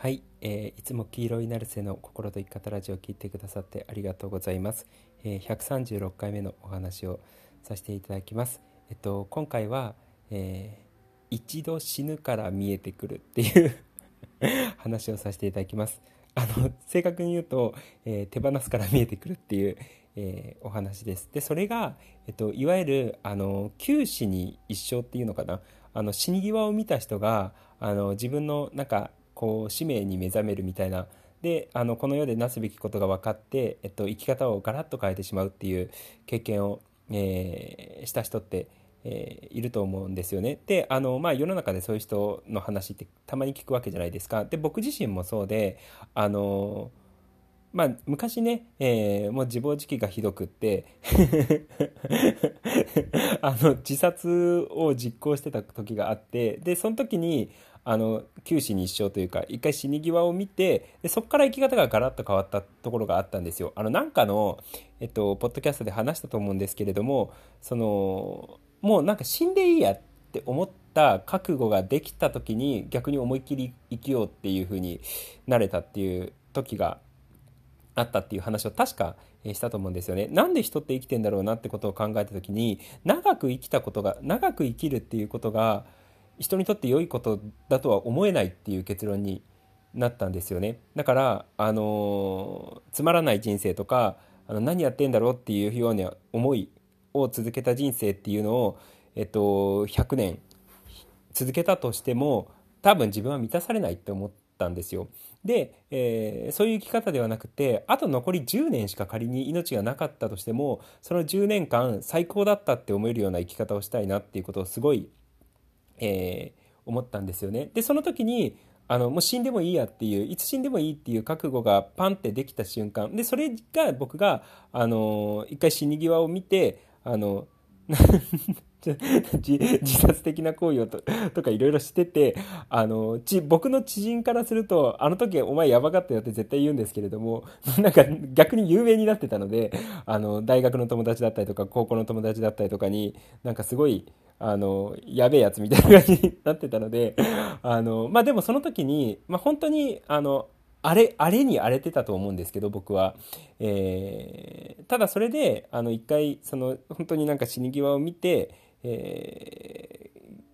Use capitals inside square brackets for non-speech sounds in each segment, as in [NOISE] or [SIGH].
はい、えー、いつも黄色いナルセの心と生き方ラジオを聞いてくださってありがとうございます、えー、136回目のお話をさせていただきます。えっと今回は、えー、一度死ぬから見えてくるっていう [LAUGHS] 話をさせていただきます。あの正確に言うと、えー、手放すから見えてくるっていう、えー、お話です。でそれが、えっと、いわゆるあの九死に一生っていうのかな。あの死に際を見た人があの自分のなんかこう使命に目覚めるみたいなであのこの世でなすべきことが分かって、えっと、生き方をガラッと変えてしまうっていう経験を、えー、した人って、えー、いると思うんですよね。であの、まあ、世の中でそういう人の話ってたまに聞くわけじゃないですか。で僕自身もそうであのまあ、昔ね、えー、もう自暴自棄がひどくって [LAUGHS] あの自殺を実行してた時があってでその時にあの九死に一生というか一回死に際を見てでそこから生き方がガラッと変わったところがあったんですよ。あのなんかの、えっと、ポッドキャストで話したと思うんですけれどもそのもうなんか死んでいいやって思った覚悟ができた時に逆に思いっきり生きようっていう風になれたっていう時があったっていう話を確かしたと思うんですよね。なんで人って生きてんだろうなってことを考えた時に長く生きたことが長く生きるっていうことが人にとって良いことだとは思えないっていう結論になったんですよねだからあのつまらない人生とかあの何やってんだろうっていうような思いを続けた人生っていうのを、えっと、100年続けたとしても多分自分は満たされないって思ったんですよ。で、えー、そういう生き方ではなくてあと残り10年しか仮に命がなかったとしてもその10年間最高だったって思えるような生き方をしたいなっていうことをすごいえー、思ったんですよね。でその時にあのもう死んでもいいやっていういつ死んでもいいっていう覚悟がパンってできた瞬間でそれが僕があの一回死に際を見てあの [LAUGHS] 自殺的な行為をと [LAUGHS] かいろいろしててあのち僕の知人からするとあの時お前やばかったよって絶対言うんですけれども [LAUGHS] なんか逆に有名になってたのであの大学の友達だったりとか高校の友達だったりとかになんかすごいあの、やべえやつみたいな感じになってたので、あの、まあ、でもその時に、まあ、本当に、あの、あれ、あれに荒れてたと思うんですけど、僕は。えー、ただそれで、あの、一回、その、本当になんか死に際を見て、え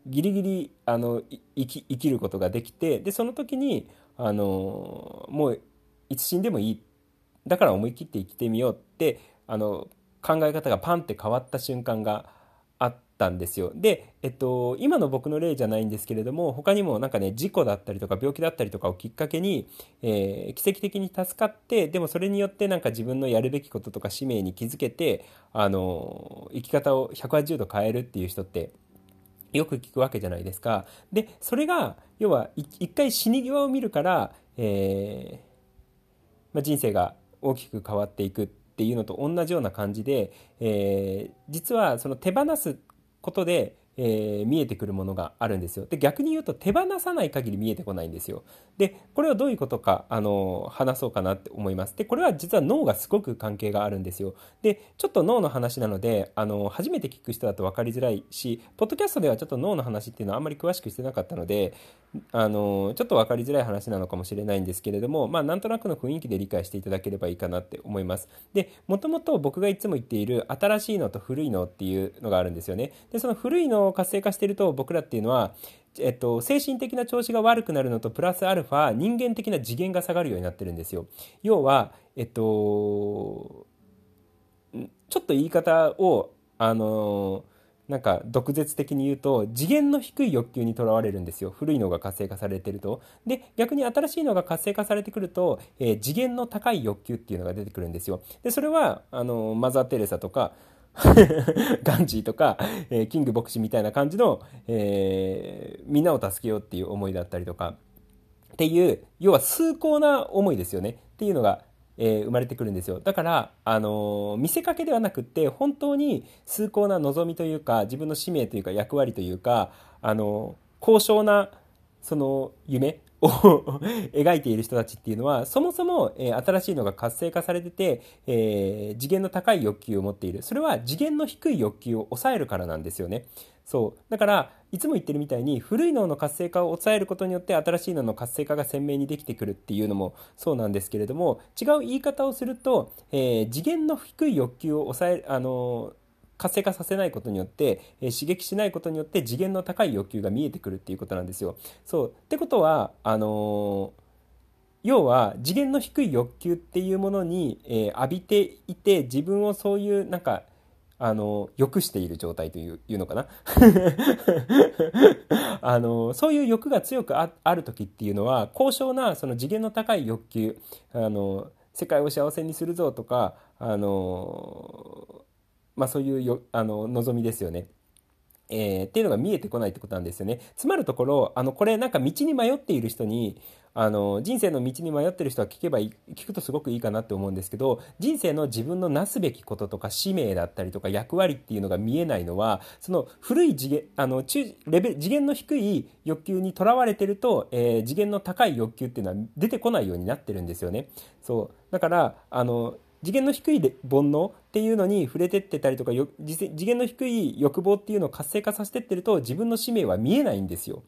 ー、ギリギリ、あの、生き、生きることができて、で、その時に、あの、もう、いつ死んでもいい。だから思い切って生きてみようって、あの、考え方がパンって変わった瞬間がたんですよ。で、えっと、今の僕の例じゃないんですけれども、他にもなんかね、事故だったりとか病気だったりとかをきっかけに、えー、奇跡的に助かって、でもそれによってなんか自分のやるべきこととか使命に気づけて、あの、生き方を180度変えるっていう人って、よく聞くわけじゃないですか。で、それが、要は、一回死に際を見るから、えー、まあ、人生が大きく変わっていくっていうのと同じような感じで、えー、実はその手放すことで、えー、見えてくるものがあるんですよ。で、逆に言うと手放さない限り見えてこないんですよ。で、これはどういうことか、あの、話そうかなって思います。で、これは実は脳がすごく関係があるんですよ。で、ちょっと脳の話なので、あの、初めて聞く人だと分かりづらいし、ポッドキャストではちょっと脳の話っていうのはあんまり詳しくしてなかったので、あの、ちょっと分かりづらい話なのかもしれないんですけれども、まあ、なんとなくの雰囲気で理解していただければいいかなって思います。で、もともと僕がいつも言っている新しいのと古いのっていうのがあるんですよね。で、その古いのを活性化してると僕らっていうのは、えっと、精神的な調子が悪くなるのとプラスアルファ人間的な次元が下がるようになってるんですよ。要は、えっと、ちょっと言い方を、あのなんか毒舌的に言うと次元の低い欲求にとらわれるんですよ。古いのが活性化されてると。で逆に新しいのが活性化されてくると、えー、次元の高い欲求っていうのが出てくるんですよ。でそれはあのマザー・テレサとかガンジーとか、えー、キング牧師みたいな感じの、えー、みんなを助けようっていう思いだったりとかっていう要は崇高な思いですよね。っていうのが、えー、生まれてくるんですよ。だから、あの見せかけではなくって本当に崇高な望みというか自分の使命というか役割というか、あの高尚なその夢を [LAUGHS] 描いている人たちっていうのはそもそも、えー、新しいのが活性化されてて、えー、次元の高い欲求を持っている。それは次元の低い欲求を抑えるからなんですよね。そう。だからいつも言ってるみたいに古い脳の活性化を抑えることによって新しい脳の活性化が鮮明にできてくるっていうのもそうなんですけれども違う言い方をすると、えー、次元の低い欲求を抑えあのー活性化させないことによって、えー、刺激しないことによって次元の高い欲求が見えてくるっていうことなんですよ。そうってことはあのー要は次元の低い欲求っていうものに、えー、浴びていて自分をそういうなんかあの良くしている状態といういうのかな？[LAUGHS] あのそういう欲が強くある時っていうのは高尚なその次元の高い欲求あの世界を幸せにするぞとかあの、まあ、そういうよあの望みですよね。えー、っていうのが見えてこないってことなんですよね。つまるところ、あの、これなんか道に迷っている人に、あの人生の道に迷ってる人は聞けばいい聞くとすごくいいかなって思うんですけど人生の自分のなすべきこととか使命だったりとか役割っていうのが見えないのはその古い次元あの中レベル次元の低い欲求にとらわれてると、えー、次元の高い欲求っていうのは出てこないようになってるんですよね。そうだからあの次元の低い煩悩っていうのに触れてってたりとか次元の低い欲望っていうのを活性化させてってると自分の使命は見えないんですよ。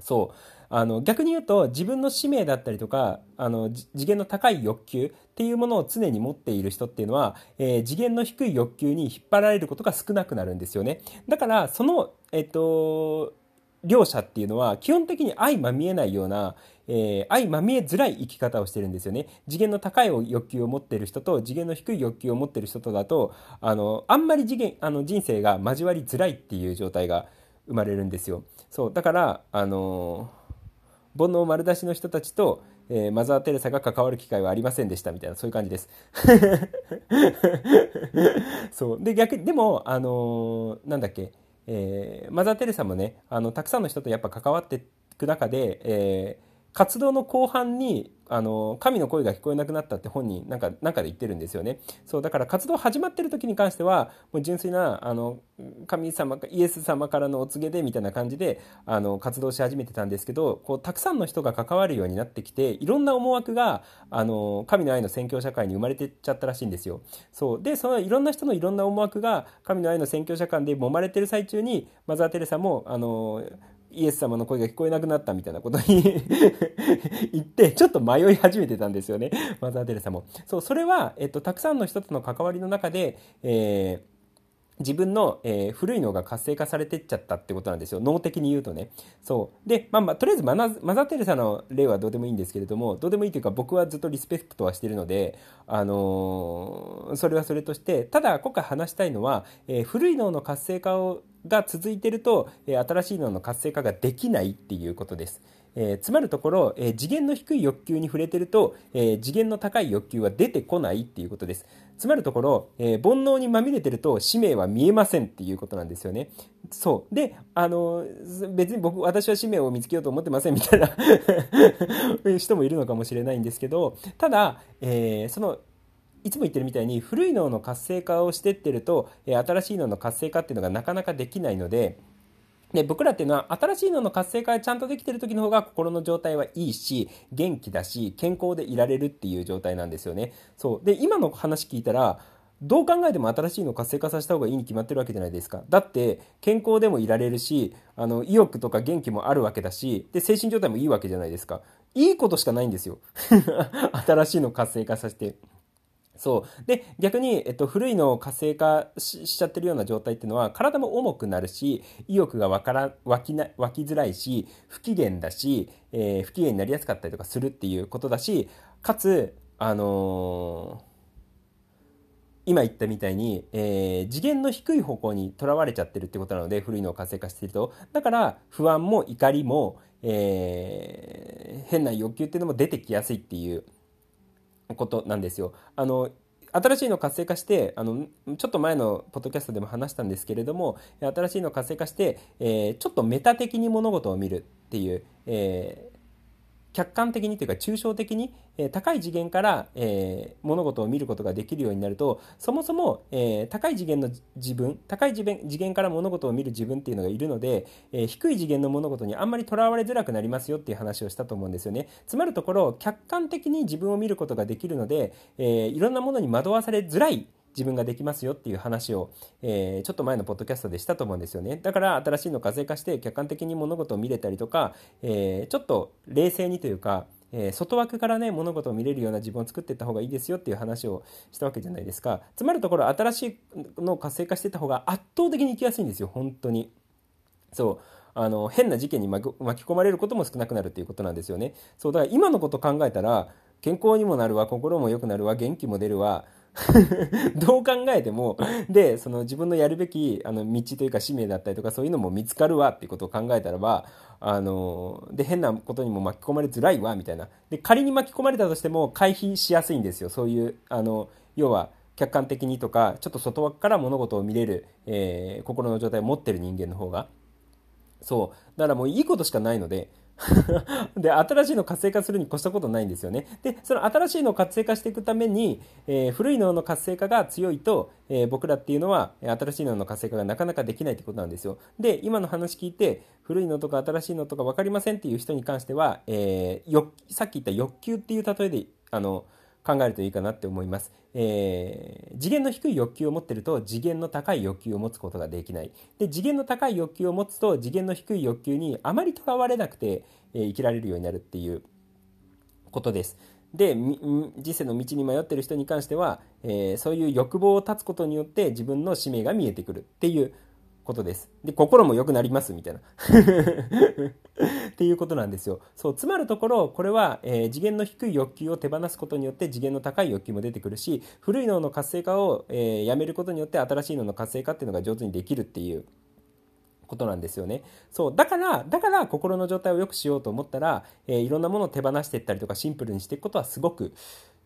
そうあの逆に言うと自分の使命だったりとかあの次元の高い欲求っていうものを常に持っている人っていうのは、えー、次元の低い欲求に引っ張られることが少なくなるんですよねだからそのえっと両者っていうのは基本的に相まみえないような、えー、相まみえづらい生き方をしてるんですよね。次元の高い欲求を持ってる人と次元の低い欲求を持ってる人とだと、あの、あんまり次元、あの人生が交わりづらいっていう状態が生まれるんですよ。そう。だから、あのー煩悩丸出しの人たちと、えー、マザー・テレサが関わる機会はありませんでしたみたいなそういう感じです [LAUGHS] そうで逆でもあのー、なんだっけ、えー、マザー・テレサもねあのたくさんの人とやっぱ関わっていく中で、えー活動の後半にあの神の声が聞こえなくなったって本人なんかなんかで言ってるんですよね。そうだから活動始まってる時に関してはもう純粋なあの神様イエス様からのお告げでみたいな感じであの活動し始めてたんですけどこうたくさんの人が関わるようになってきていろんな思惑があの神の愛の宣教社会に生まれてっちゃったらしいんですよ。そうでそのいろんな人のいろんな思惑が神の愛の宣教社会で揉まれてる最中にマザー・テレサもあのイエス様の声が聞こえなくなったみたいなことに [LAUGHS] 言って、ちょっと迷い始めてたんですよね。マザー・テレサも。そう、それは、えっと、たくさんの人との関わりの中で、えー自分の、えー、古い脳が活性化されてっちゃったってことなんですよ脳的に言うとねそうでまあまあとりあえずマナマザー・テレサの例はどうでもいいんですけれどもどうでもいいというか僕はずっとリスペクトはしてるのであのー、それはそれとしてただ今回話したいのは、えー、古い脳の活性化をが続いてると、え新しい脳の活性化ができないっていうことです。えー、つまるところ、えー、次元の低い欲求に触れてると、えー、次元の高い欲求は出てこないっていうことです。つまるところ、え煩悩にまみれてると使命は見えませんっていうことなんですよね。そう。で、あの、別に僕、私は使命を見つけようと思ってませんみたいな [LAUGHS] 人もいるのかもしれないんですけど、ただ、えその、いつも言ってるみたいに古い脳の活性化をしてってると、え新しい脳の活性化っていうのがなかなかできないので、で僕らっていうのは新しい脳の活性化がちゃんとできてる時の方が心の状態はいいし元気だし健康でいられるっていう状態なんですよね。そう。で今の話聞いたらどう考えても新しいの活性化させた方がいいに決まってるわけじゃないですか。だって健康でもいられるしあの意欲とか元気もあるわけだしで精神状態もいいわけじゃないですか。いいことしかないんですよ。[LAUGHS] 新しいの活性化させて。そう。で、逆に、えっと、古いのを活性化しちゃってるような状態っていうのは、体も重くなるし、意欲がわから、湧きな、湧きづらいし、不機嫌だし、えー、不機嫌になりやすかったりとかするっていうことだし、かつ、あのー今言ったみたいに、えー、次元の低い方向にとらわれちゃってるってことなので古いのを活性化してるとだから不安も怒りも、え、変な欲求っていうのも出てきやすいっていうことなんですよ。あの新しいの活性化してあのちょっと前のポッドキャストでも話したんですけれども新しいの活性化して、えー、ちょっとメタ的に物事を見るっていう、え客観的にというか抽象的に、えー、高い次元から、えー、物事を見ることができるようになるとそもそも、えー、高い次元の自分高い次元次元から物事を見る自分っていうのがいるので、え低い次元の物事にあんまりとらわれづらくなりますよっていう話をしたと思うんですよね。つまるところ客観的に自分を見ることができるので、えいろんなものに惑わされづらい自分ができますよっていう話を、えー、ちょっと前のポッドキャストでしたと思うんですよね。だから新しいの活性化して客観的に物事を見れたりとか、えー、ちょっと冷静にというか、えー、外枠からね物事を見れるような自分を作っていった方がいいですよっていう話をしたわけじゃないですか。つまるところ新しいのを活性化していった方が圧倒的に生きやすいんですよ。本当に。そう。あの変な事件に巻き込まれることも少なくなるっていうことなんですよね。そう。だから今のこと考えたら健康にもなるわ心も良くなるわ元気も出るわ [LAUGHS] どう考えても、で、その自分のやるべきあの道というか使命だったりとかそういうのも見つかるわっていうことを考えたらば、あの、で、変なことにも巻き込まれづらいわみたいな。で、仮に巻き込まれたとしても回避しやすいんですよ。そういう、あの、要は、客観的にとか、ちょっと外枠から物事を見れる、えー、心の状態を持ってる人間の方が。そう。だからもういいことしかないので、[LAUGHS] で、新しいの活性化するに越したことないんですよね。で、その新しいのを活性化していくために、えー、古いのの活性化が強いと、えー、僕らっていうのは、新しいのの活性化がなかなかできないってことなんですよ。で、今の話聞いて、古いのとか新しいのとか分かりませんっていう人に関しては、えー、さっき言った欲求っていう例えで、あの、考えるといいかなって思います。えー、次元の低い欲求を持ってると次元の高い欲求を持つことができない。で、次元の高い欲求を持つと次元の低い欲求にあまりとらわれなくて、えー、生きられるようになるっていうことです。で、人生の道に迷ってる人に関しては、えー、そういう欲望を断つことによって自分の使命が見えてくるっていうことです。で、心も良くなりますみたいな。[LAUGHS] っていうことなんですよ。そう、つまるところ、これは、えー、次元の低い欲求を手放すことによって次元の高い欲求も出てくるし、古い脳の活性化を、えー、やめることによって新しい脳の活性化っていうのが上手にできるっていうことなんですよね。そう。だから、だから心の状態を良くしようと思ったら、えー、いろんなものを手放していったりとかシンプルにしていくことはすごく、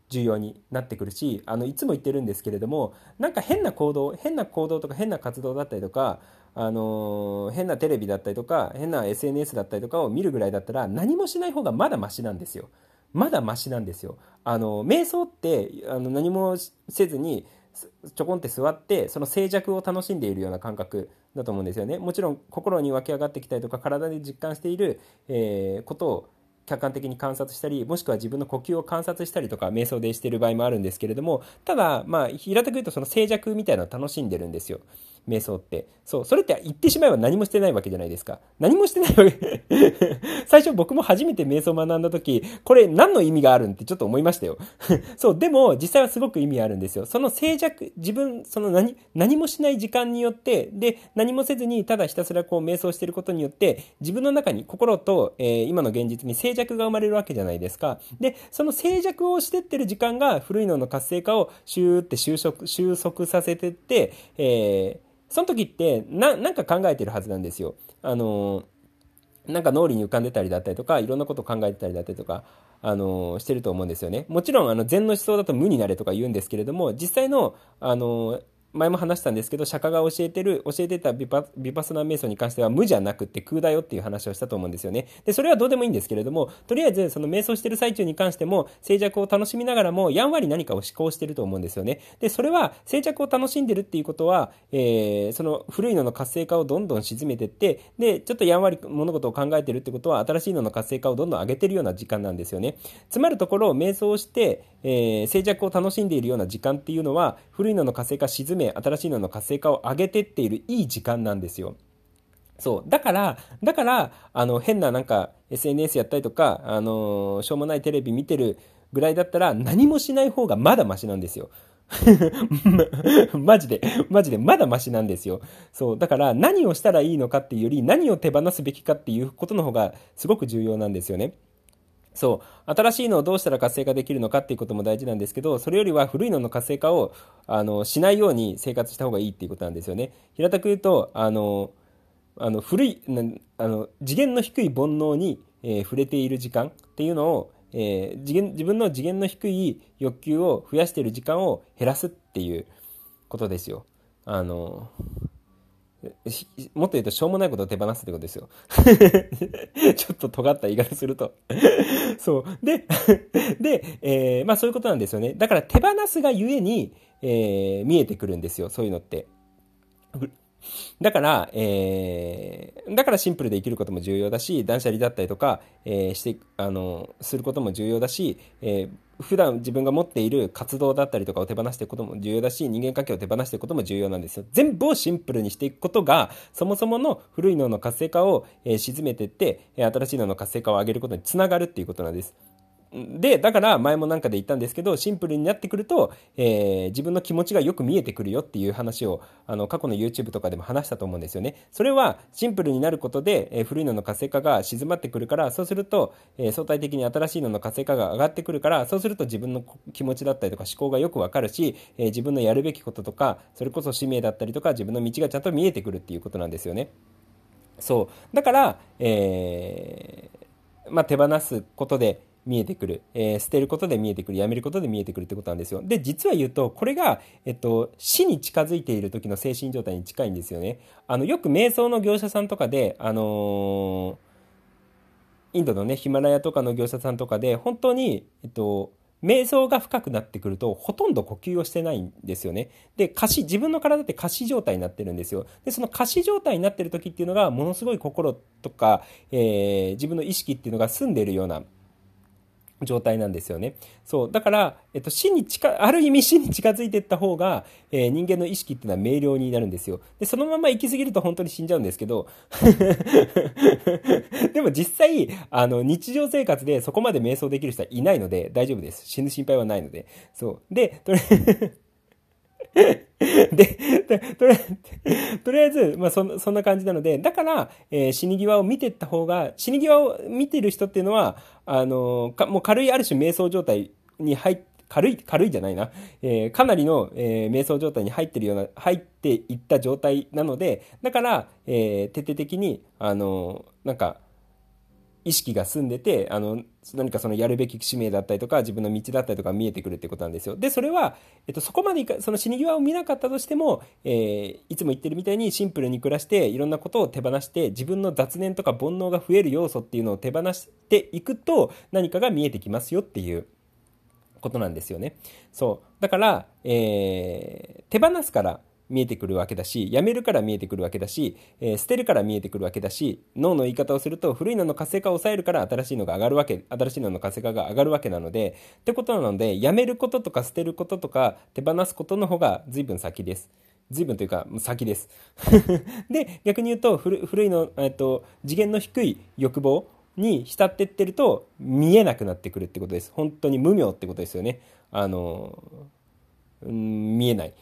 重要になってくるしあのいつも言ってるんですけれどもなんか変な行動変な行動とか変な活動だったりとかあの変なテレビだったりとか変な SNS だったりとかを見るぐらいだったら何もしない方がまだマシなんですよ。まだマシなんですよ。あの瞑想ってあの何もせずにちょこんって座ってその静寂を楽しんでいるような感覚だと思うんですよね。もちろん心に湧き上がってきたりとか体で実感している、えー、ことを客観的に観察したり、もしくは自分の呼吸を観察したりとか、瞑想でしている場合もあるんですけれども、ただ、まあ、平たく言うとその静寂みたいなのを楽しんでるんですよ。瞑想って。そう、それって言ってしまえば何もしてないわけじゃないですか。何もしてないわけ [LAUGHS] 最初僕も初めて瞑想を学んだ時、これ何の意味があるんってちょっと思いましたよ。[LAUGHS] そう、でも実際はすごく意味あるんですよ。その静寂、自分、その何、何もしない時間によって、で、何もせずにただひたすらこう瞑想してることによって、自分の中に心と、えー、今の現実に静寂が生まれるわけじゃないですか。で、その静寂をしてってる時間が古いのの活性化をシューって収束、収束させてって、えーその時ってな、なんか考えてるはずなんですよ。あのなんか脳裏に浮かんでたりだったりとか、いろんなこと考えてたりだったりとか、あのしてると思うんですよね。もちろん、あの、禅の思想だと無になれとか言うんですけれども、実際の、あの前も話したんですけど釈迦が教えてる教えてたビパビパスナ瞑想に関しては無じゃなくて空だよっていう話をしたと思うんですよね。でそれはどうでもいいんですけれどもとりあえずその瞑想してる最中に関しても静寂を楽しみながらもやんわり何かを思考してると思うんですよね。でそれは静寂を楽しんでるっていうことは、えー、その古いのの活性化をどんどん沈めてってでちょっとやんわり物事を考えてるってことは新しいのの活性化をどんどん上げてるような時間なんですよね。つまるところ瞑想して、えー、静寂を楽しんでいるような時間っていうのは古いのの活性化沈め新しいのの活性化を上げてっているいい時間なんですよ。そう。だから、だから、あの、変ななんか SNS やったりとか、あのしょうもないテレビ見てるぐらいだったら何もしない方がまだマシなんですよ。[LAUGHS] マジで、マジでまだマシなんですよ。そう。だから何をしたらいいのかっていうより何を手放すべきかっていうことの方がすごく重要なんですよね。そう。新しいのをどうしたら活性化できるのかっていうことも大事なんですけど、それよりは古いのの活性化を、あの、しないように生活した方がいいっていうことなんですよね。平たく言うと、あの、あの、古い、あの、次元の低い煩悩に、えー、触れている時間っていうのを、えー、次元、自分の次元の低い欲求を増やしている時間を減らすっていうことですよ。あの、もっと言うとしょうもないことを手放すってことですよ。[LAUGHS] ちょっと尖った言い方すると [LAUGHS] そう。で、[LAUGHS] で、えー、まあそういうことなんですよね。だから手放すがゆえに、えー、見えてくるんですよ。そういうのって。だから、えー、だからシンプルで生きることも重要だし、断捨離だったりとか、えー、して、あの、することも重要だし、え普段自分が持っている活動だったりとかを手放していくことも重要だし、人間関係を手放していくことも重要なんですよ。全部をシンプルにしていくことが、そもそもの古い脳の活性化を、え沈めていって、新しい脳の活性化を上げることにつながるっていうことなんです。で、だから前もなんかで言ったんですけど、シンプルになってくると、えー、自分の気持ちがよく見えてくるよっていう話を、あの、過去の YouTube とかでも話したと思うんですよね。それは、シンプルになることで、えー、古いのの活性化が静まってくるから、そうすると、えー、相対的に新しいのの活性化が上がってくるから、そうすると自分の気持ちだったりとか思考がよくわかるし、え自分のやるべきこととか、それこそ使命だったりとか、自分の道がちゃんと見えてくるっていうことなんですよね。そう。だから、えまあ、手放すことで、見えてくる、えー、捨てることで見えてくる、やめることで見えてくるってことなんですよ。で、実は言うと、これが、えっと、死に近づいている時の精神状態に近いんですよね。あの、よく瞑想の業者さんとかで、あのー、インドのね、ヒマラヤとかの業者さんとかで、本当に、えっと、瞑想が深くなってくると、ほとんど呼吸をしてないんですよね。で、過死、自分の体って過死状態になってるんですよ。で、その過死状態になってる時っていうのが、ものすごい心とか、えー、自分の意識っていうのが澄んでいるような状態なんですよね。そう。だから、えっと、死に近、ある意味 [LAUGHS] 死に近づいていった方が、えー、人間の意識っていうのは明瞭になるんですよ。で、そのまま行き過ぎると本当に死んじゃうんですけど、[LAUGHS] でも実際、あの、日常生活でそこまで瞑想できる人はいないので大丈夫です。死ぬ心配はないので。そう。で、とりあえずで、とりとりあえず、まあそ、そんな感じなので、だから、えー、死に際を見てった方が、死に際を見てる人っていうのは、あのー、もう軽いある種瞑想状態に入って、軽い、軽いじゃないな。えー、かなりの、えー、瞑想状態に入ってるような、入っていった状態なので、だから、えー、徹底的に、あのなんか、意識が済んでて、あの、何かそのやるべき使命だったりとか、自分の道だったりとか見えてくるってことなんですよ。で、それは、えっと、そこまでいかその死に際を見なかったとしても、えー、いつも言ってるみたいにシンプルに暮らして、いろんなことを手放して、自分の雑念とか煩悩が増える要素っていうのを手放していくと、何かが見えてきますよっていうことなんですよね。そう。だから、えー、手放すから、見えてくるわけだし、やめるから見えてくるわけだし、えー、捨てるから見えてくるわけだし、脳の言い方をすると、古いのの活性化を抑えるから新しいのが上がるわけ、新しいのの活性化が上がるわけなので、ってことなので、やめることとか捨てることとか手放すことの方が随分先です。随分というか、先です。[LAUGHS] で、逆に言うと、古いの、えっと、次元の低い欲望に浸ってってると、見えなくなってくるってことです。本当に無明ってことですよね。あのうん、見えない。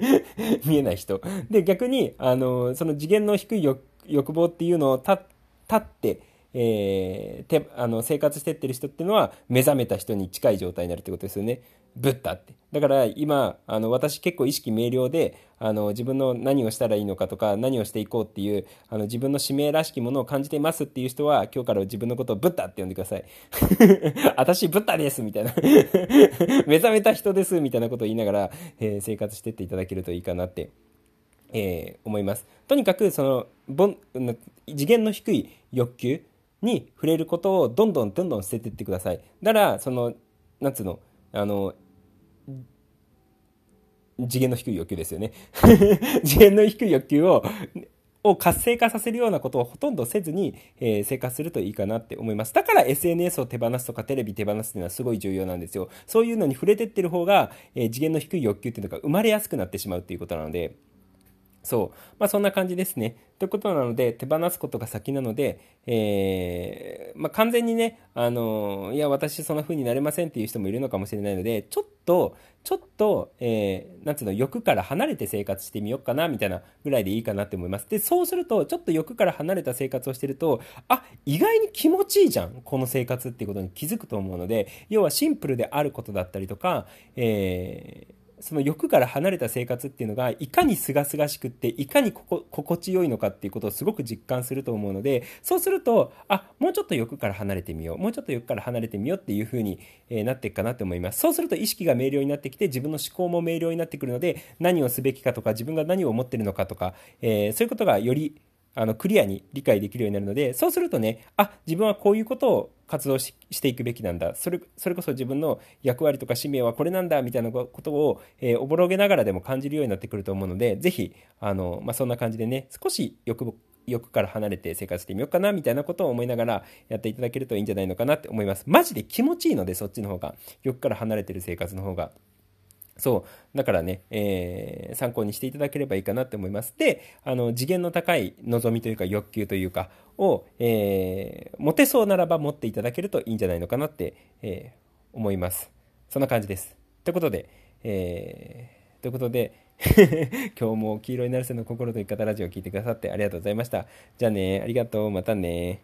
[LAUGHS] 見えない人。で、逆に、あの、その次元の低い欲望っていうのを立って、えー、てあの生活してってる人っていうのは目覚めた人に近い状態になるってことですよね。ブッダって。だから今、あの私結構意識明瞭であの自分の何をしたらいいのかとか何をしていこうっていうあの自分の使命らしきものを感じていますっていう人は今日から自分のことをブッダって呼んでください。[LAUGHS] 私ブッダですみたいな [LAUGHS] 目覚めた人ですみたいなことを言いながら、えー、生活していっていただけるといいかなってえー、思います。とにかく、その、次元の低い欲求、に触れることをどんどんどんどん捨てていってください。だから、その、なんつうの、あの、次元の低い欲求ですよね。[LAUGHS] 次元の低い欲求を、を活性化させるようなことをほとんどせずに、えー、生活するといいかなって思います。だから SNS を手放すとかテレビ手放すっていうのはすごい重要なんですよ。そういうのに触れてってる方が、えー、次元の低い欲求っていうのが生まれやすくなってしまうっていうことなので、そう。まあそんな感じですね。ということなので、手放すことが先なので、えー、まあ完全にね、あの、いや、私そんな風になれませんっていう人もいるのかもしれないので、ちょっと、ちょっと、えー、なんつうの、欲から離れて生活してみようかな、みたいなぐらいでいいかなって思います。で、そうすると、ちょっと欲から離れた生活をしてると、あ、意外に気持ちいいじゃん、この生活っていうことに気づくと思うので、要はシンプルであることだったりとか、えー、その欲から離れた生活っていうのがいかに清々しくっていかに心地よいのかっていうことをすごく実感すると思うのでそうするとあもうちょっと欲から離れてみようもうちょっと欲から離れてみようっていう風に、えなっていくかなと思います。そうすると意識が明瞭になってきて自分の思考も明瞭になってくるので何をすべきかとか自分が何を思ってるのかとか、えー、そういうことがよりあのクリアに理解できるようになるのでそうするとねあ自分はこういうことを活動していくべきなんだそれそれこそ自分の役割とか使命はこれなんだみたいなことを、えー、おぼろげながらでも感じるようになってくると思うのでぜひあの、まあ、そんな感じでね少し欲欲から離れて生活してみようかな、みたいなことを思いながらやっていただけるといいんじゃないのかなって思います。マジで気持ちいいので、そっちの方が。欲から離れてる生活の方が。そう。だからね、えー、参考にしていただければいいかなって思います。で、あの、次元の高い望みというか欲求というかを、えー、持てそうならば持っていただけるといいんじゃないのかなって、えー、思います。そんな感じです。ということで、えー、ということで、[LAUGHS] 今日も黄色いナルセの心と生き方ラジオを聴いてくださってありがとうございました。じゃあね、ありがとう、またね。